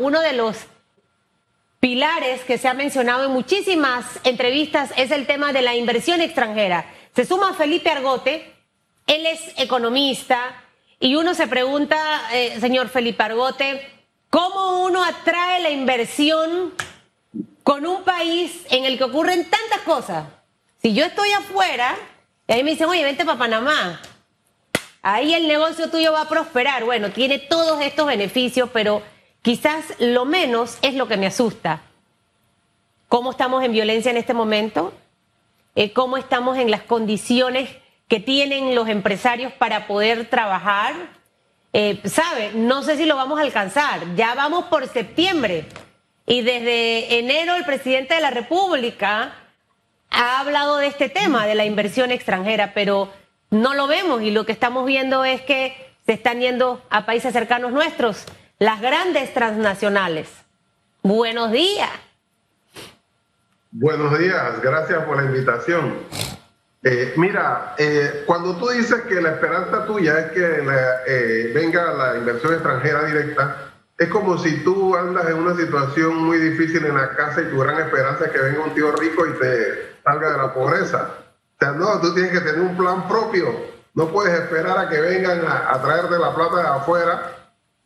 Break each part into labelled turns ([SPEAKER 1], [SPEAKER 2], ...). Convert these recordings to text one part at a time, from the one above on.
[SPEAKER 1] Uno de los pilares que se ha mencionado en muchísimas entrevistas es el tema de la inversión extranjera. Se suma Felipe Argote, él es economista, y uno se pregunta, eh, señor Felipe Argote, ¿cómo uno atrae la inversión con un país en el que ocurren tantas cosas? Si yo estoy afuera, y ahí me dicen, oye, vente para Panamá, ahí el negocio tuyo va a prosperar. Bueno, tiene todos estos beneficios, pero quizás lo menos es lo que me asusta. ¿Cómo estamos en violencia en este momento? Eh, ¿Cómo estamos en las condiciones que tienen los empresarios para poder trabajar. Eh, ¿Sabe? No sé si lo vamos a alcanzar. Ya vamos por septiembre. Y desde enero el presidente de la República ha hablado de este tema, de la inversión extranjera, pero no lo vemos y lo que estamos viendo es que se están yendo a países cercanos nuestros, las grandes transnacionales. Buenos días.
[SPEAKER 2] Buenos días, gracias por la invitación. Eh, mira, eh, cuando tú dices que la esperanza tuya es que eh, venga la inversión extranjera directa, es como si tú andas en una situación muy difícil en la casa y tu gran esperanza es que venga un tío rico y te salga de la pobreza. O sea, no, tú tienes que tener un plan propio. No puedes esperar a que vengan a, a traerte la plata de afuera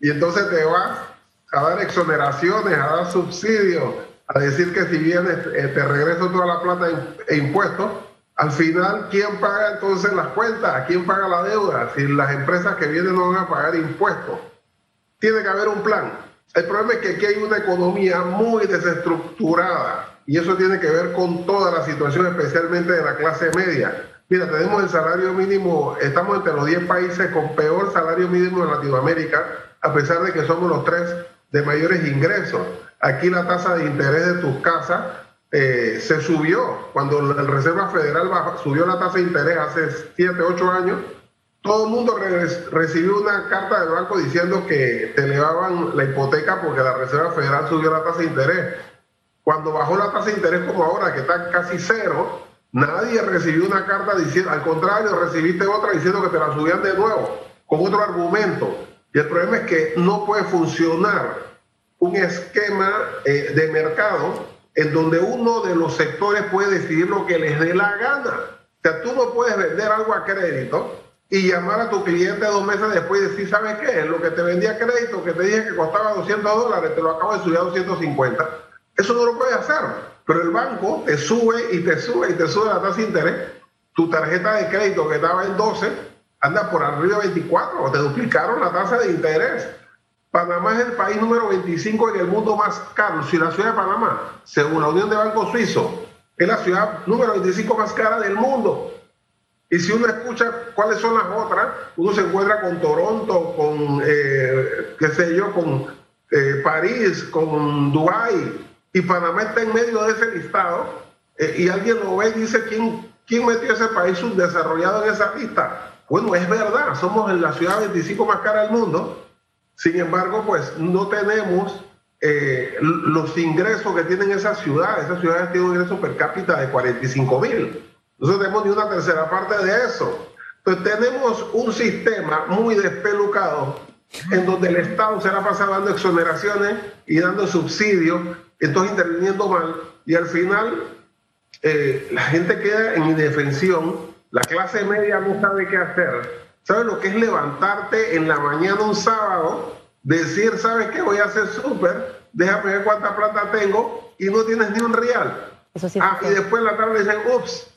[SPEAKER 2] y entonces te vas a dar exoneraciones, a dar subsidios, a decir que si vienes te regreso toda la plata e impuestos al final, ¿quién paga entonces las cuentas? ¿Quién paga la deuda? Si las empresas que vienen no van a pagar impuestos. Tiene que haber un plan. El problema es que aquí hay una economía muy desestructurada y eso tiene que ver con toda la situación, especialmente de la clase media. Mira, tenemos el salario mínimo, estamos entre los 10 países con peor salario mínimo en Latinoamérica, a pesar de que somos los tres de mayores ingresos. Aquí la tasa de interés de tus casas eh, se subió. Cuando la Reserva Federal subió la tasa de interés hace 7, 8 años, todo el mundo recibió una carta del banco diciendo que te elevaban la hipoteca porque la Reserva Federal subió la tasa de interés. Cuando bajó la tasa de interés como ahora, que está casi cero, nadie recibió una carta diciendo, al contrario, recibiste otra diciendo que te la subían de nuevo, con otro argumento. Y el problema es que no puede funcionar un esquema eh, de mercado en donde uno de los sectores puede decidir lo que les dé la gana. O sea, tú no puedes vender algo a crédito y llamar a tu cliente dos meses después y decir, ¿sabes qué? Lo que te vendía a crédito, que te dije que costaba 200 dólares, te lo acabo de subir a 250. Eso no lo puedes hacer. Pero el banco te sube y te sube y te sube la tasa de interés. Tu tarjeta de crédito que estaba en 12 anda por arriba de 24 o te duplicaron la tasa de interés. Panamá es el país número 25 en el mundo más caro. Si la ciudad de Panamá, según la Unión de Bancos Suizo, es la ciudad número 25 más cara del mundo. Y si uno escucha cuáles son las otras, uno se encuentra con Toronto, con, eh, qué sé yo, con eh, París, con Dubái, y Panamá está en medio de ese listado, eh, y alguien lo ve y dice, ¿quién, ¿quién metió ese país subdesarrollado en esa lista? Bueno, es verdad, somos la ciudad 25 más cara del mundo, sin embargo, pues no tenemos eh, los ingresos que tienen esas ciudades. Esas ciudades tienen un ingreso per cápita de 45 mil. No tenemos ni una tercera parte de eso. Entonces tenemos un sistema muy despelucado en donde el Estado se la pasa dando exoneraciones y dando subsidios, entonces interviniendo mal, y al final eh, la gente queda en indefensión, la clase media no sabe qué hacer, ¿Sabes lo que es levantarte en la mañana un sábado, decir, ¿sabes qué? Voy a hacer súper, déjame ver cuánta plata tengo y no tienes ni un real. ah, y después en la tarde dicen, ups,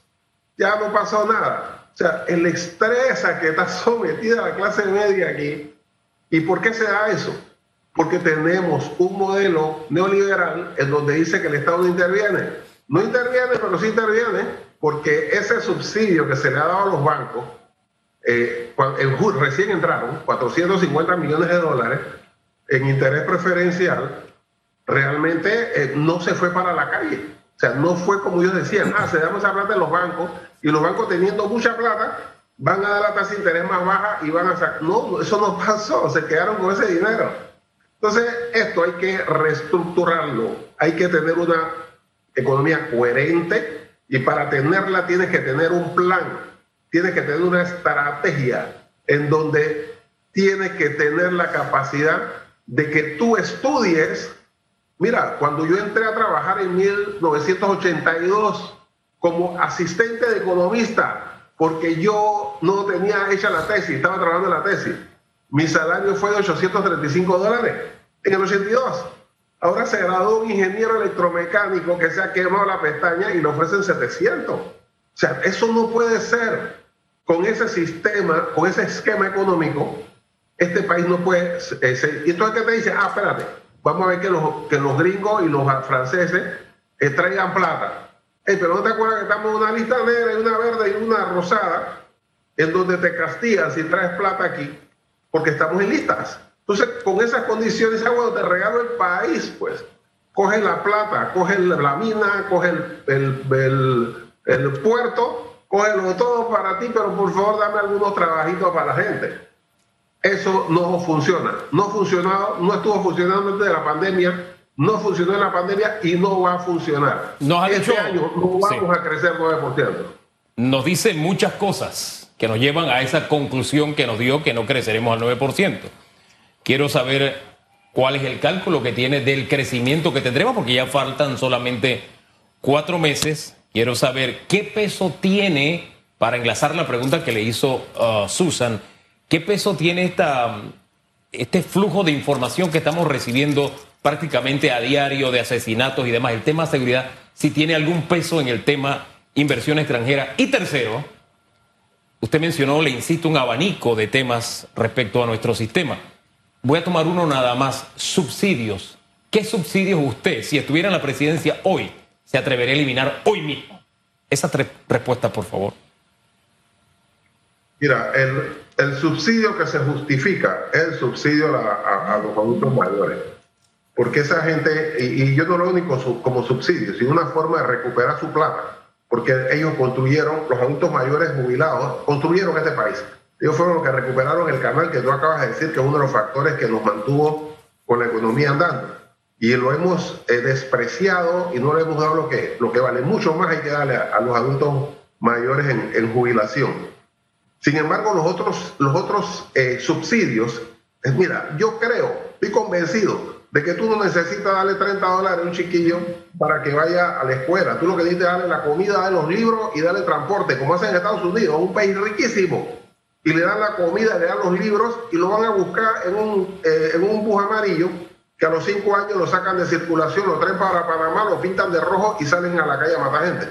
[SPEAKER 2] ya no pasó nada. O sea, el estrés a que está sometida la clase media aquí. ¿Y por qué se da eso? Porque tenemos un modelo neoliberal en donde dice que el Estado no interviene. No interviene, pero sí interviene porque ese subsidio que se le ha dado a los bancos eh, recién entraron 450 millones de dólares en interés preferencial, realmente eh, no se fue para la calle. O sea, no fue como ellos decían, ah, se damos esa plata en los bancos y los bancos teniendo mucha plata van a dar la tasa de interés más baja y van a sacar. No, eso no pasó, se quedaron con ese dinero. Entonces, esto hay que reestructurarlo, hay que tener una economía coherente y para tenerla tienes que tener un plan tiene que tener una estrategia en donde tiene que tener la capacidad de que tú estudies. Mira, cuando yo entré a trabajar en 1982 como asistente de economista, porque yo no tenía hecha la tesis, estaba trabajando en la tesis, mi salario fue de 835 dólares en el 82. Ahora se graduó un ingeniero electromecánico que se ha quemado la pestaña y le ofrecen 700. O sea, eso no puede ser. Con ese sistema, con ese esquema económico, este país no puede eh. Y entonces, ¿qué te dice? Ah, espérate, vamos a ver que los, que los gringos y los franceses eh, traigan plata. pero no te acuerdas que estamos en una lista negra y una verde y una rosada, en donde te castigan si traes plata aquí, porque estamos en listas. Entonces, con esas condiciones, ah, bueno, te regalo el país, pues. Coge la plata, coge la mina, coge el, el, puerto, cógelo todo para ti, pero por favor dame algunos trabajitos para la gente. Eso no funciona. No funcionado, no estuvo funcionando antes de la pandemia, no funcionó en la pandemia y no va a funcionar.
[SPEAKER 3] Nos
[SPEAKER 2] este año no vamos a crecer 9%.
[SPEAKER 3] Nos dice muchas cosas que nos llevan a esa conclusión que nos dio que no creceremos al 9%. Quiero saber cuál es el cálculo que tiene del crecimiento que tendremos, porque ya faltan solamente cuatro meses. Quiero saber qué peso tiene, para enlazar la pregunta que le hizo uh, Susan, qué peso tiene esta, este flujo de información que estamos recibiendo prácticamente a diario de asesinatos y demás. El tema seguridad, si tiene algún peso en el tema inversión extranjera. Y tercero, usted mencionó, le insisto, un abanico de temas respecto a nuestro sistema. Voy a tomar uno nada más, subsidios. ¿Qué subsidios usted, si estuviera en la presidencia hoy, se atrevería a eliminar hoy mismo? Esa tres respuestas, por favor.
[SPEAKER 2] Mira, el, subsidio que se justifica es el subsidio a, los adultos mayores. Porque esa gente, y, yo no lo único como subsidio, sino una forma de recuperar su plata. Porque ellos construyeron, los adultos mayores jubilados, construyeron este país. Ellos fueron los que recuperaron el canal que tú acabas de decir, que es uno de los factores que nos mantuvo con la economía andando. Y lo hemos eh, despreciado y no le hemos dado lo que, lo que vale. Mucho más hay que darle a, los adultos mayores en, jubilación. Sin embargo, los otros, los otros eh, subsidios, es, mira, yo creo, estoy convencido de que tú no necesitas darle 30 dólares a un chiquillo para que vaya a la escuela. Tú lo que necesitas es darle la comida, darle los libros y darle transporte, como hacen en Estados Unidos, un país riquísimo y le dan la comida, le dan los libros y lo van a buscar en un, eh, en un bus amarillo que a los cinco años lo sacan de circulación, lo traen para Panamá, lo pintan de rojo y salen a la calle a matar gente.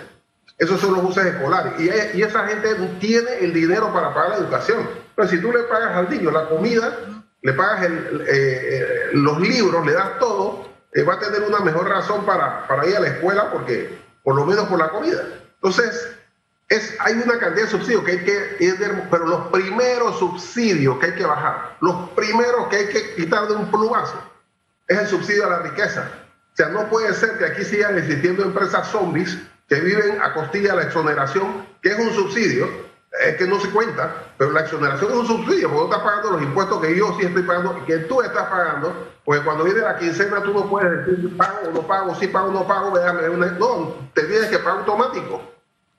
[SPEAKER 2] Esos son los buses escolares. Y, y esa gente tiene el dinero para pagar la educación. Pero si tú le pagas al niño la comida, le pagas eh, los libros, le das todo, eh, va a tener una mejor razón para, para ir a la escuela porque, por lo menos por la comida. Entonces, es, hay una cantidad de subsidios que hay que, pero los primeros subsidios que hay que bajar, los primeros que hay que quitar de un plumazo, es el subsidio a la riqueza. O sea, no puede ser que aquí sigan existiendo empresas zombies que viven a costilla de la exoneración, que es un subsidio, es que no se cuenta, pero la exoneración es un subsidio, porque no estás pagando los impuestos que yo sí estoy pagando y que tú estás pagando, porque cuando viene la quincena tú no puedes decir pago o no pago, si pago o no pago, déjame una... No, te tienes que pagar automático.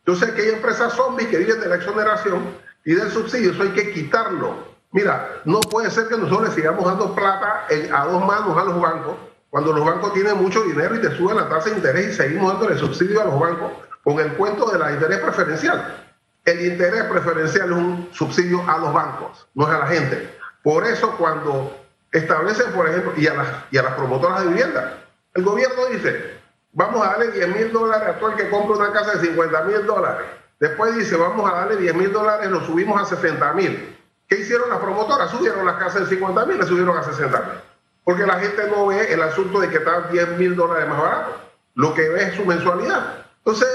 [SPEAKER 2] Yo sé que hay empresas zombies que viven de la exoneración y del subsidio, eso hay que quitarlo. Mira, no puede ser que nosotros le sigamos dando plata a dos manos a los bancos cuando los bancos tienen mucho dinero y te suben la tasa de interés y seguimos dándole subsidio a los bancos con el cuento de la interés preferencial. El interés preferencial es un subsidio a los bancos, no es a la gente. Por eso cuando establecen, por ejemplo, y a las, y a las promotoras de vivienda, el gobierno dice, vamos a darle 10 mil dólares a todo el que compre una casa de 50 mil dólares. Después dice, vamos a darle 10 mil dólares, lo subimos a 60 mil. ¿Qué hicieron las promotoras? Subieron las casas de 50 mil, le subieron a 60 mil. Porque la gente no ve el asunto de que están 10 mil dólares más barato. Lo que ve es su mensualidad. Entonces,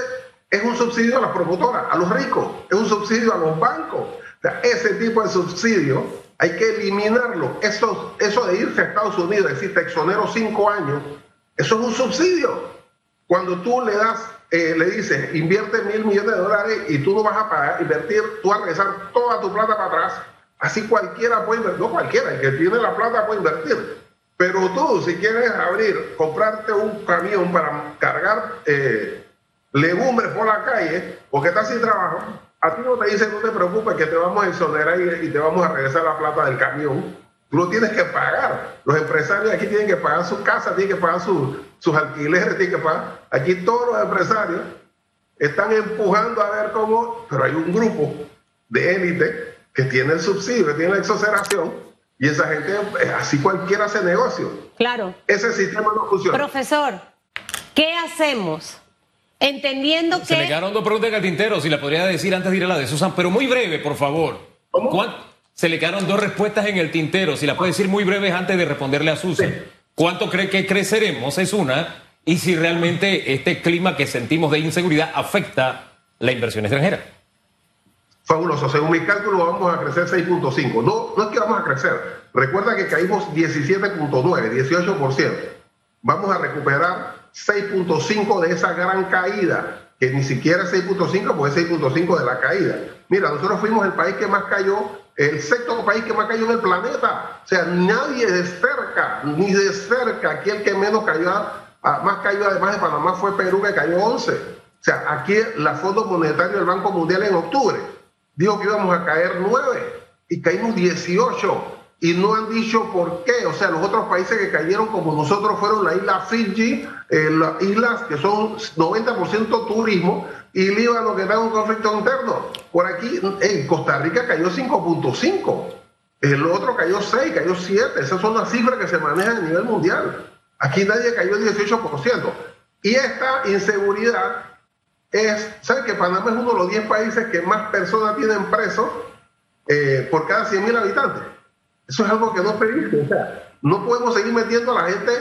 [SPEAKER 2] es un subsidio a las promotoras, a los ricos, es un subsidio a los bancos. O sea, ese tipo de subsidio hay que eliminarlo. Eso, eso de irse a Estados Unidos, decir, te exonero cinco años, eso es un subsidio. Cuando tú le das, eh, le dices, invierte mil millones de dólares y tú no vas a pagar, invertir, tú vas a regresar toda tu plata para atrás, así cualquiera puede invertir, no cualquiera, el que tiene la plata puede invertir. Pero tú, si quieres abrir, comprarte un camión para cargar eh, legumbres por la calle, porque estás sin trabajo, a ti no te dicen, no te preocupes, que te vamos a exonerar y, y te vamos a regresar la plata del camión Tú lo tienes que pagar. Los empresarios aquí tienen que pagar su casa, tienen que pagar sus alquileres, tienen que pagar. Aquí todos los empresarios están empujando a ver cómo, pero hay un grupo de élite que tiene el subsidio, que tiene la exoneración, y esa gente, así cualquiera hace negocio.
[SPEAKER 1] Claro.
[SPEAKER 2] Ese sistema no funciona.
[SPEAKER 1] Profesor, ¿qué hacemos? Entendiendo que...
[SPEAKER 3] Se le quedaron dos preguntas de Tintero, si la podría decir antes de ir a la de Susan, pero muy breve, por favor.
[SPEAKER 2] ¿Cómo?
[SPEAKER 3] Se le quedaron dos respuestas en el tintero. Si la puede decir muy breves antes de responderle a Susan. ¿Cuánto cree que creceremos? Es una. Y si realmente este clima que sentimos de inseguridad afecta la inversión extranjera.
[SPEAKER 2] Fabuloso. Según mi cálculo, vamos a crecer 6.5. No, no es que vamos a crecer. Recuerda que caímos 17.9, 18%. Vamos a recuperar 6.5 de esa gran caída, que ni siquiera es 6.5, porque es 6.5 de la caída. Mira, nosotros fuimos el país que más cayó el sexto país que más cayó en el planeta. O sea, nadie de cerca, ni de cerca, aquí el que menos cayó, más cayó además de Panamá fue Perú, que cayó 11. O sea, aquí la Fondo Monetario del Banco Mundial en octubre dijo que íbamos a caer 9 y caímos 18 y no han dicho por qué. O sea, los otros países que cayeron como nosotros fueron la isla Fiji, eh, las islas que son 90% turismo, y Líbano que está en un conflicto interno. Por aquí, en Costa Rica cayó 5.5, el otro cayó 6, cayó 7. Esas son las cifras que se manejan a nivel mundial. Aquí nadie cayó el 18%. Y esta inseguridad es, ¿sabes que Panamá es uno de los 10 países que más personas tienen presos eh, por cada 100.000 habitantes? Eso es algo que no es O sea, no podemos seguir metiendo a la gente.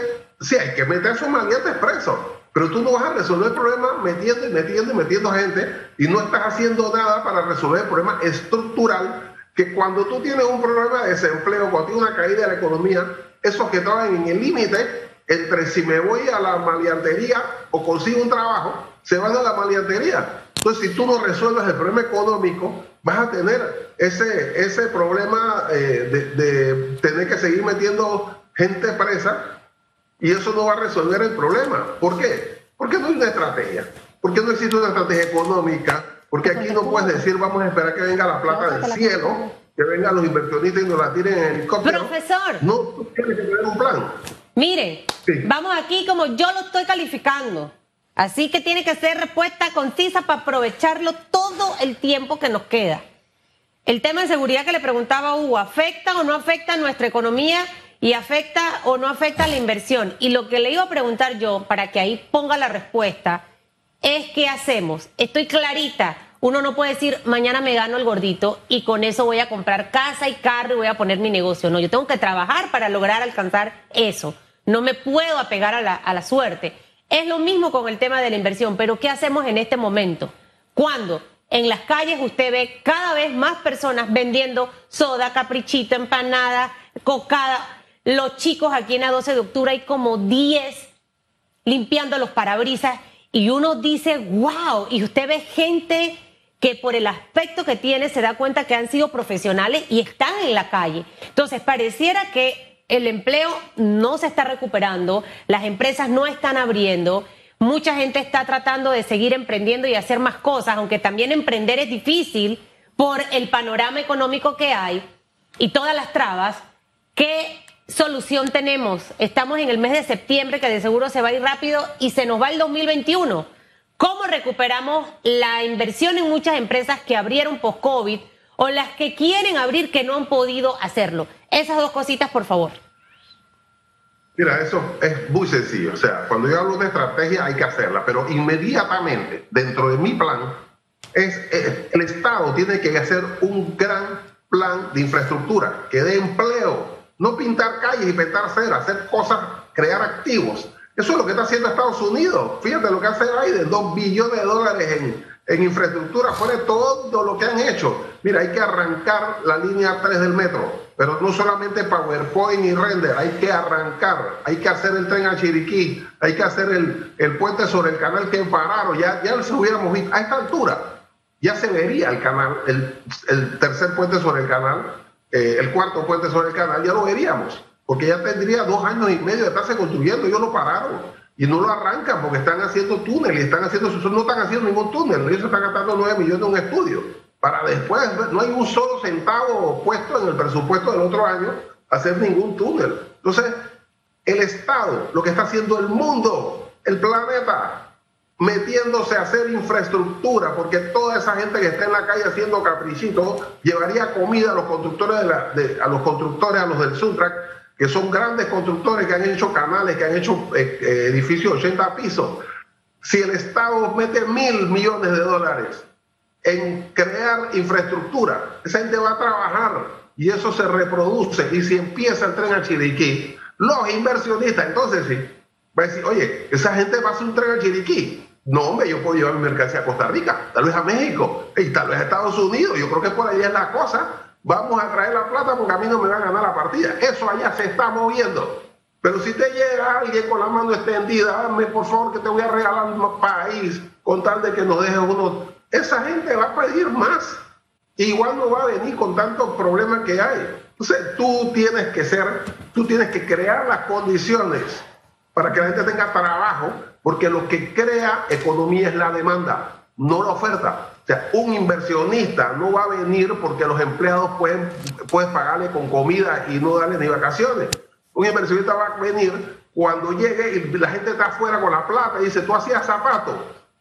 [SPEAKER 2] Sí, hay que meter a sus maleantes presos, pero tú no vas a resolver el problema metiendo y metiendo y metiendo gente y no estás haciendo nada para resolver el problema estructural que cuando tú tienes un problema de desempleo, cuando tienes una caída de la economía, esos que estaban en el límite entre si me voy a la maleantería o consigo un trabajo, se van a la maleantería. Entonces, si tú no resuelves el problema económico, vas a tener ese, ese problema eh, de, tener que seguir metiendo gente presa y eso no va a resolver el problema. ¿Por qué? Porque no hay una estrategia. Porque no existe una estrategia económica. Porque aquí no puedes decir vamos a esperar que venga la plata del cielo, que vengan los inversionistas y nos la tiren en helicóptero.
[SPEAKER 1] Profesor.
[SPEAKER 2] No, tienes que tener un plan.
[SPEAKER 1] Mire, vamos aquí como yo lo estoy calificando. Así que tiene que ser respuesta concisa para aprovecharlo todo el tiempo que nos queda. El tema de seguridad que le preguntaba Hugo, ¿afecta o no afecta a nuestra economía y afecta o no afecta la inversión? Y lo que le iba a preguntar yo, para que ahí ponga la respuesta, es qué hacemos. Estoy clarita. Uno no puede decir, mañana me gano el gordito y con eso voy a comprar casa y carro y voy a poner mi negocio. No, yo tengo que trabajar para lograr alcanzar eso. No me puedo apegar a la, a la suerte. Es lo mismo con el tema de la inversión, pero ¿qué hacemos en este momento? Cuando en las calles usted ve cada vez más personas vendiendo soda, caprichito, empanada, cocada. Los chicos aquí en la 12 de octubre hay como 10 limpiando los parabrisas y uno dice, wow, y usted ve gente que por el aspecto que tiene se da cuenta que han sido profesionales y están en la calle. Entonces, pareciera que el empleo no se está recuperando, las empresas no están abriendo, mucha gente está tratando de seguir emprendiendo y hacer más cosas, aunque también emprender es difícil por el panorama económico que hay y todas las trabas. ¿Qué solución tenemos? Estamos en el mes de septiembre, que de seguro se va a ir rápido y se nos va el 2021. ¿Cómo recuperamos la inversión en muchas empresas que abrieron post-COVID o las que quieren abrir que no han podido hacerlo? Esas dos cositas, por favor.
[SPEAKER 2] Mira, eso es muy sencillo. O sea, cuando yo hablo de estrategia hay que hacerla, pero inmediatamente dentro de mi plan es el Estado tiene que hacer un gran plan de infraestructura que dé empleo, no pintar calles y pintar cera, hacer cosas, crear activos. Eso es lo que está haciendo Estados Unidos. Fíjate lo que hace Biden, dos billones de dólares en, en infraestructura, fue todo lo que han hecho. Mira, hay que arrancar la línea 3 del metro pero no solamente PowerPoint y render, hay que arrancar, hay que hacer el tren a Chiriquí, hay que hacer el, el puente sobre el canal que pararon, ya, ya se hubiéramos visto, a esta altura ya se vería el canal, el, el tercer puente sobre el canal, eh, el cuarto puente sobre el canal, ya lo veríamos, porque ya tendría dos años y medio de estarse construyendo, ellos lo pararon y no lo arrancan porque están haciendo túnel y están haciendo, no están haciendo ningún túnel, ellos están gastando nueve millones en un estudio para después, no hay un solo centavo puesto en el presupuesto del otro año hacer ningún túnel. Entonces, el Estado, lo que está haciendo el mundo, el planeta, metiéndose a hacer infraestructura, porque toda esa gente que está en la calle haciendo caprichitos llevaría comida a los constructores, de a los constructores, a los del Suntrack, que son grandes constructores que han hecho canales, que han hecho eh, eh, edificios de 80 pisos. Si el Estado mete mil millones de dólares en crear infraestructura, esa gente va a trabajar y eso se reproduce. Y si empieza el tren a Chiriquí, los inversionistas, entonces sí, va a decir, oye, esa gente va a hacer un tren a Chiriquí no, hombre, yo puedo llevar mi mercancía a Costa Rica, tal vez a México y tal vez a Estados Unidos. Yo creo que por ahí es la cosa. Vamos a traer la plata porque a mí no me van a ganar la partida. Eso allá se está moviendo. Pero si te llega alguien con la mano extendida, dame por favor que te voy a regalar un país con tal de que nos dejes uno. Esa gente va a pedir más. Igual no va a venir con tantos problemas que hay. Entonces tú tienes que ser, tú tienes que crear las condiciones para que la gente tenga trabajo porque lo que crea economía es la demanda, no la oferta. O sea, un inversionista no va a venir porque los empleados pueden, pueden pagarle con comida y no darle ni vacaciones. Un inversionista va a venir cuando llegue y la gente está afuera con la plata y dice, tú hacías zapatos,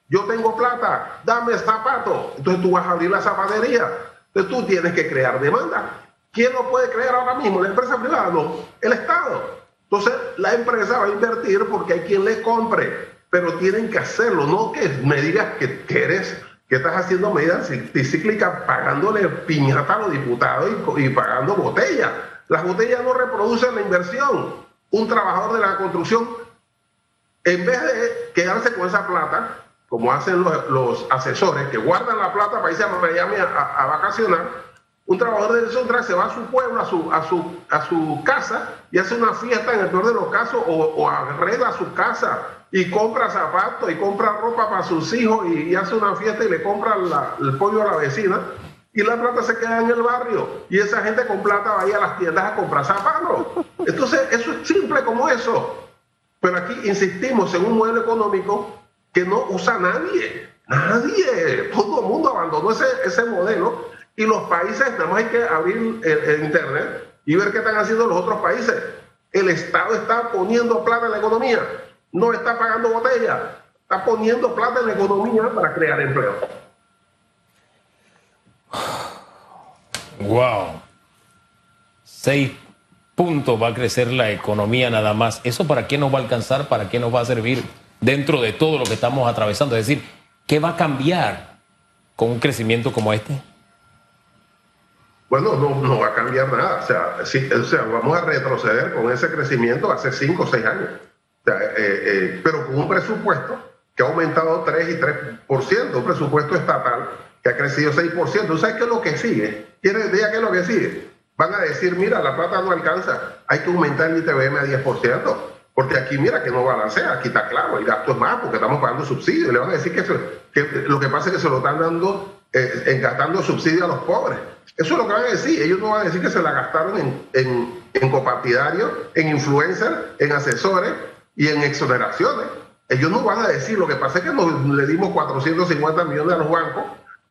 [SPEAKER 2] yo tengo plata, dame zapatos. Entonces tú vas a abrir la zapatería. Entonces tú tienes que crear demanda. ¿Quién lo puede crear ahora mismo? ¿La empresa privada? No, el Estado. Entonces, la empresa va a invertir porque hay quien le compre, pero tienen que hacerlo, no que me digas que, eres, que estás haciendo medidas cíclicas pagándole piñata a los diputados y, pagando botellas. Las botellas no reproducen la inversión. Un trabajador de la construcción, en vez de quedarse con esa plata, como hacen los, asesores, que guardan la plata para irse a Miami a, a vacacionar, un trabajador del Suntrack se va a su pueblo, a su, a su, a su casa y hace una fiesta en el peor de los casos o, arregla su casa y compra zapatos y compra ropa para sus hijos y, hace una fiesta y le compra el pollo a la vecina y la plata se queda en el barrio y esa gente con plata va a ir a las tiendas a comprar zapatos. Entonces, eso es simple como eso. Pero aquí insistimos en un modelo económico que no usa nadie. Nadie. Todo el mundo abandonó ese, ese modelo y los países, hay que abrir el, Internet y ver qué están haciendo los otros países. El Estado está poniendo plata en la economía, no está pagando botella, está poniendo plata en la economía para crear empleo.
[SPEAKER 3] Wow. Seis puntos va a crecer la economía nada más. ¿Eso para qué nos va a alcanzar? ¿Para qué nos va a servir dentro de todo lo que estamos atravesando? Es decir, ¿qué va a cambiar con un crecimiento como este?
[SPEAKER 2] Bueno, no, va a cambiar nada. O sea, o sea, vamos a retroceder con ese crecimiento hace 5 o 6 años. Eh, eh, pero con un presupuesto que ha aumentado 3 y 3%, un presupuesto estatal que ha crecido 6%. ¿Tú sabes qué es lo que sigue? ¿Tienes idea qué es lo que sigue? Van a decir, mira, la plata no alcanza, hay que aumentar el ITBM a 10%. Porque aquí, mira, que no balancea, aquí está claro, el gasto es más porque estamos pagando subsidios. Le van a decir que, que lo que pasa es que se lo están dando, eh, gastando subsidios a los pobres. Eso es lo que van a decir. Ellos no van a decir que se la gastaron en, en, en copartidarios, en influencers, en asesores y en exoneraciones. Ellos no van a decir, lo que pasa es que nos, le dimos 450 millones a los bancos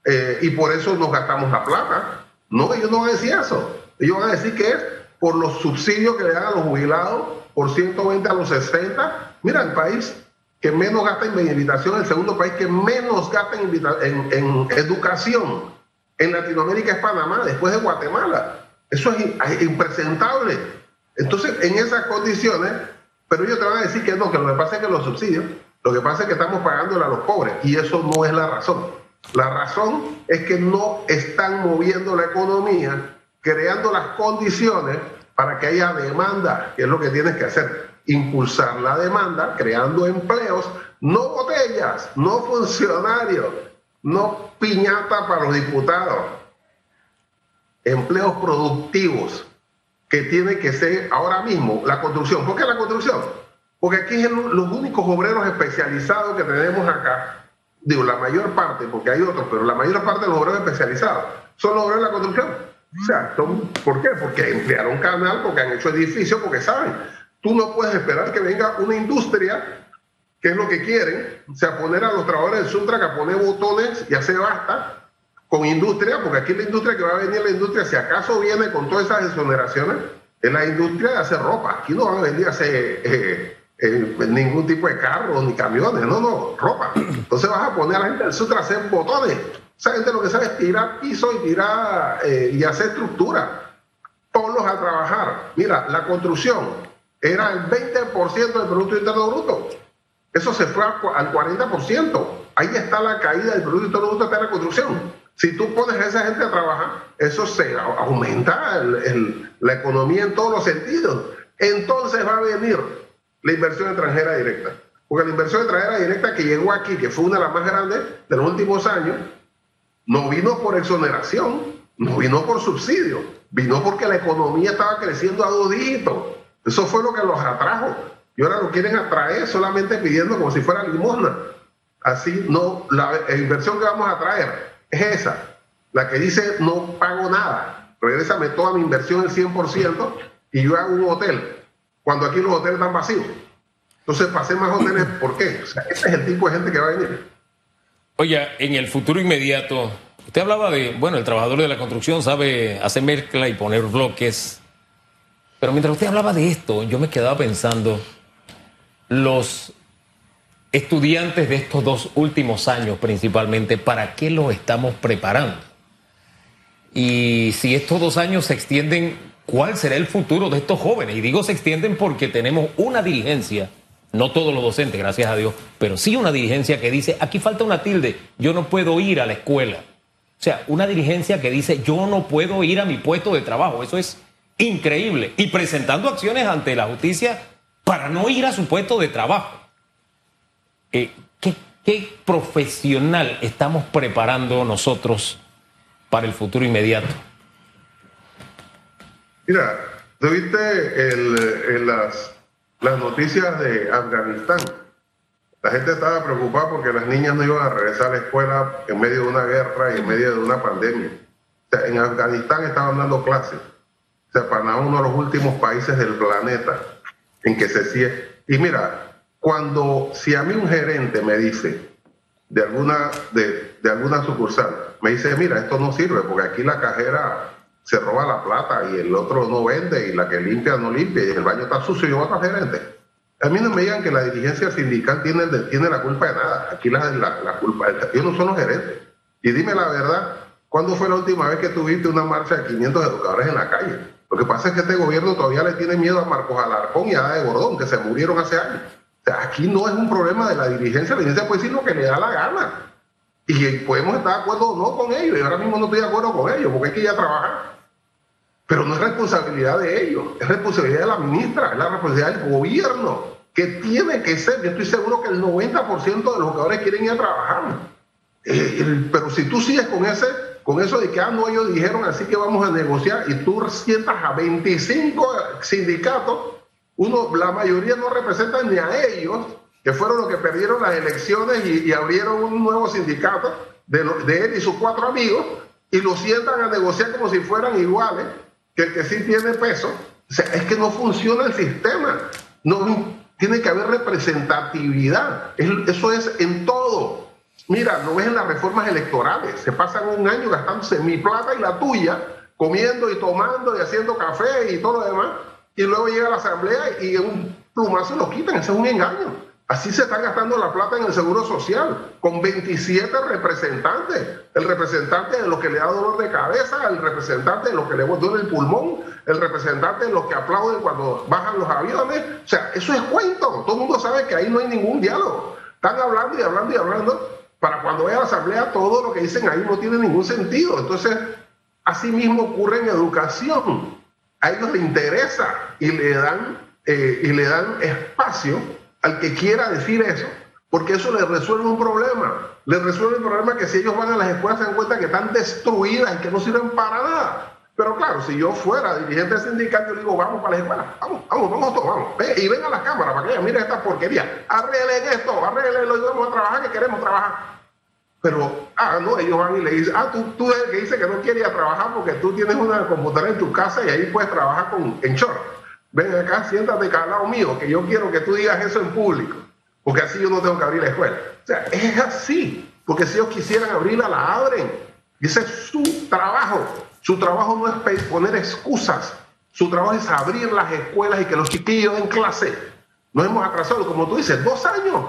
[SPEAKER 2] eh, y por eso nos gastamos la plata. No, ellos no van a decir eso. Ellos van a decir que es por los subsidios que le dan a los jubilados, por 120 a los 60. Mira, el país que menos gasta en meditación, el segundo país que menos gasta en, en educación en Latinoamérica es Panamá, después de Guatemala. Eso es impresentable. Entonces, en esas condiciones, pero ellos te van a decir que no, que lo que pasa es que los subsidios, lo que pasa es que estamos pagándole a los pobres, y eso no es la razón. La razón es que no están moviendo la economía, creando las condiciones para que haya demanda, que es lo que tienes que hacer, impulsar la demanda, creando empleos, no botellas, no funcionarios, no piñata para los diputados, empleos productivos que tiene que ser ahora mismo la construcción. ¿Por qué la construcción? Porque aquí es los únicos obreros especializados que tenemos acá, digo, la mayor parte, porque hay otros, pero la mayor parte de los obreros especializados son los obreros de la construcción. O sea, ¿por qué? Porque emplearon canal, porque han hecho edificios, porque saben. Tú no puedes esperar que venga una industria ¿Qué es lo que quieren? O sea, poner a los trabajadores del Suntrack a poner botones y hacer basta con industria, porque aquí la industria que va a venir, la industria, si acaso viene con todas esas exoneraciones, en la industria de hacer ropa. Aquí no van a venir a hacer eh, eh, ningún tipo de carros ni camiones, no, no, ropa. Entonces vas a poner a la gente del sur a hacer botones. Esa gente lo que sabe es tirar piso y tirar eh, y hacer estructura. Ponlos a trabajar. Mira, la construcción era el 20% del Producto Interno Bruto. Eso se fue al 40%. Ahí está la caída del Producto Interno Bruto de la construcción. Si tú pones a esa gente a trabajar, eso se aumenta la economía en todos los sentidos. Entonces va a venir la inversión extranjera directa. Porque la inversión extranjera directa que llegó aquí, que fue una de las más grandes de los últimos años, no vino por exoneración, no vino por subsidio, vino porque la economía estaba creciendo a dos dígitos. Eso fue lo que los atrajo. Y ahora lo quieren atraer solamente pidiendo como si fuera limosna. Así no, la inversión que vamos a traer es esa, la que dice no pago nada, regrésame toda mi inversión el 100% y yo hago un hotel, cuando aquí los hoteles están vacíos. Entonces, pasé más hoteles, ¿por qué? O sea, ese es el tipo de gente que va a venir.
[SPEAKER 3] Oye, en el futuro inmediato, usted hablaba de, bueno, el trabajador de la construcción sabe hacer mezcla y poner bloques, pero mientras usted hablaba de esto, yo me quedaba pensando, los estudiantes de estos dos últimos años principalmente, ¿para qué los estamos preparando? Y si estos dos años se extienden, ¿cuál será el futuro de estos jóvenes? Y digo se extienden porque tenemos una dirigencia, no todos los docentes, gracias a Dios, pero sí una dirigencia que dice, aquí falta una tilde, yo no puedo ir a la escuela. O sea, una dirigencia que dice, yo no puedo ir a mi puesto de trabajo. Eso es increíble. Y presentando acciones ante la justicia para no ir a su puesto de trabajo. Eh, ¿qué, profesional estamos preparando nosotros para el futuro inmediato?
[SPEAKER 2] Mira, ¿tuviste en las, las noticias de Afganistán? La gente estaba preocupada porque las niñas no iban a regresar a la escuela en medio de una guerra y en medio de una pandemia. en Afganistán estaban dando clases. O sea, Panamá uno de los últimos países del planeta en que se sigue. Y mira, cuando, si a mí un gerente me dice de alguna, de, alguna sucursal, me dice, mira, esto no sirve porque aquí la cajera se roba la plata y el otro no vende y la que limpia no limpia y el baño está sucio y yo voy a gerente. A mí no me digan que la dirigencia sindical tiene, tiene la culpa de nada. Aquí la, la, la culpa, ellos no son los gerentes. Y dime la verdad, ¿cuándo fue la última vez que tuviste una marcha de 500 educadores en la calle? Lo que pasa es que este gobierno todavía le tiene miedo a Marcos Alarcón y a de Gordón, que se murieron hace años aquí no es un problema de la dirigencia, la dirigencia puede decir lo que le da la gana. Y podemos estar de acuerdo o no con ellos, y ahora mismo no estoy de acuerdo con ellos, porque hay que ir a trabajar. Pero no es responsabilidad de ellos, es responsabilidad de la ministra, es la responsabilidad del gobierno, que tiene que ser, yo estoy seguro que el 90% de los jugadores quieren ir a trabajar. Eh, pero si tú sigues con ese, con eso de que, ah, no, ellos dijeron así que vamos a negociar, y tú sientas a 25 sindicatos uno, la mayoría no representan ni a ellos, que fueron los que perdieron las elecciones y, abrieron un nuevo sindicato de, de, él y sus cuatro amigos, y lo sientan a negociar como si fueran iguales, que el que sí tiene peso. O sea, es que no funciona el sistema. No, tiene que haber representatividad. Eso es en todo. Mira, lo ves en las reformas electorales. Se pasan un año gastándose mi plata y la tuya, comiendo y tomando y haciendo café y todo lo demás y luego llega la asamblea y un plumazo lo quitan. Ese es un engaño. Así se está gastando la plata en el Seguro Social, con 27 representantes. El representante de los que le da dolor de cabeza, el representante de los que le duele el pulmón, el representante de los que aplauden cuando bajan los aviones. O sea, eso es cuento. Todo el mundo sabe que ahí no hay ningún diálogo. Están hablando y hablando y hablando. Para cuando la asamblea, todo lo que dicen ahí no tiene ningún sentido. Entonces, así mismo ocurre en educación a ellos les interesa y le dan, eh, y le dan espacio al que quiera decir eso, porque eso les resuelve un problema. Les resuelve el problema que si ellos van a las escuelas se dan cuenta que están destruidas y que no sirven para nada. Pero claro, si yo fuera dirigente sindical, yo digo, vamos para las escuelas, vamos, vamos, vamos todos, vamos. y ven a la cámara para que vean, miren esta porquería, arreglen esto, arreglen lo vamos a trabajar, que queremos trabajar. Pero, ah, no, ellos van y le dicen, ah, tú, tú eres el que dice que no quiere ir a trabajar porque tú tienes una computadora en tu casa y ahí puedes trabajar con, en short. Ven acá, siéntate al lado mío, que yo quiero que tú digas eso en público, porque así yo no tengo que abrir la escuela. O sea, es así, porque si ellos quisieran abrirla, la abren. ese es su trabajo. Su trabajo no es poner excusas, su trabajo es abrir las escuelas y que los chiquillos en clase. Nos hemos atrasado, como tú dices, dos años.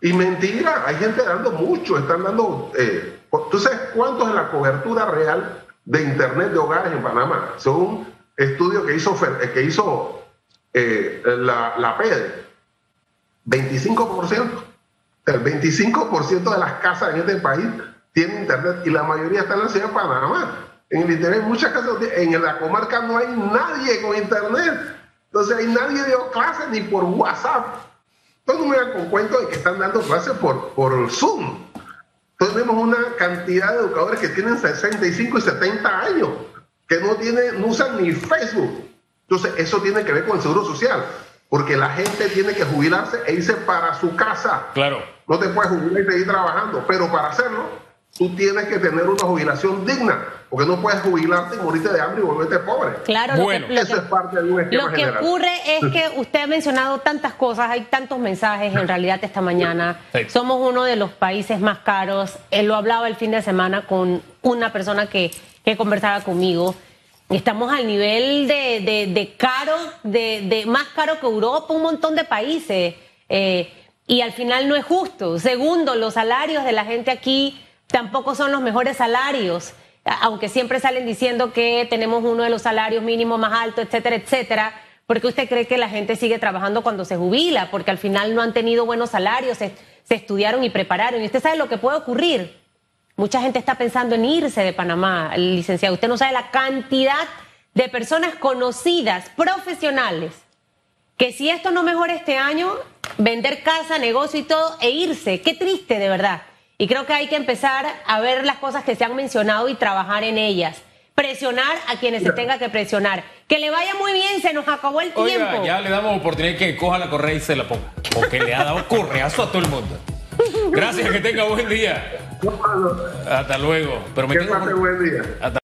[SPEAKER 2] Y mentira, hay gente dando mucho, están dando... Eh, ¿Tú sabes cuánto es la cobertura real de Internet de hogares en Panamá? Según estudio que hizo, que hizo eh, la, la PED, 25%. El 25% de las casas en este país tienen Internet y la mayoría está en la ciudad de Panamá. En el Internet, muchas casas, en la comarca no hay nadie con Internet. Entonces, hay nadie dio clases ni por WhatsApp. Entonces, no me con cuento de que están dando clases por, por Zoom. Entonces, vemos una cantidad de educadores que tienen 65 y 70 años, que no, tienen, no usan ni Facebook. Entonces, eso tiene que ver con el seguro social, porque la gente tiene que jubilarse e irse para su casa.
[SPEAKER 3] Claro.
[SPEAKER 2] No te puedes jubilar y seguir trabajando, pero para hacerlo tú tienes que tener una jubilación digna, porque no puedes jubilarte y morirte de hambre y volverte pobre.
[SPEAKER 1] Claro,
[SPEAKER 3] bueno,
[SPEAKER 1] lo que,
[SPEAKER 2] eso es parte de un esquema
[SPEAKER 1] Lo que
[SPEAKER 2] general.
[SPEAKER 1] ocurre es que usted ha mencionado tantas cosas, hay tantos mensajes en realidad esta mañana.
[SPEAKER 3] Sí.
[SPEAKER 1] Somos uno de los países más caros. Él lo hablaba el fin de semana con una persona que, que conversaba conmigo. Estamos al nivel de, de, de caro, de, de más caro que Europa, un montón de países. Eh, y al final no es justo. Segundo, los salarios de la gente aquí tampoco son los mejores salarios, aunque siempre salen diciendo que tenemos uno de los salarios mínimos más altos, etcétera, etcétera. porque usted cree que la gente sigue trabajando cuando se jubila? Porque al final no han tenido buenos salarios, se, se estudiaron y prepararon. Y usted sabe lo que puede ocurrir. Mucha gente está pensando en irse de Panamá, licenciado. Usted no sabe la cantidad de personas conocidas, profesionales, que si esto no mejora este año, vender casa, negocio y todo e irse. Qué triste, de verdad. Y creo que hay que empezar a ver las cosas que se han mencionado y trabajar en ellas. Presionar a quienes se tenga que presionar. Que le vaya muy bien, se nos acabó el
[SPEAKER 3] Oiga,
[SPEAKER 1] tiempo.
[SPEAKER 3] ya le damos oportunidad que coja la correa y se la ponga. Porque le ha dado correazo a todo el mundo. Gracias, que tenga buen día. Hasta luego. Pero me
[SPEAKER 2] Que
[SPEAKER 3] con-
[SPEAKER 2] buen día.
[SPEAKER 3] Hasta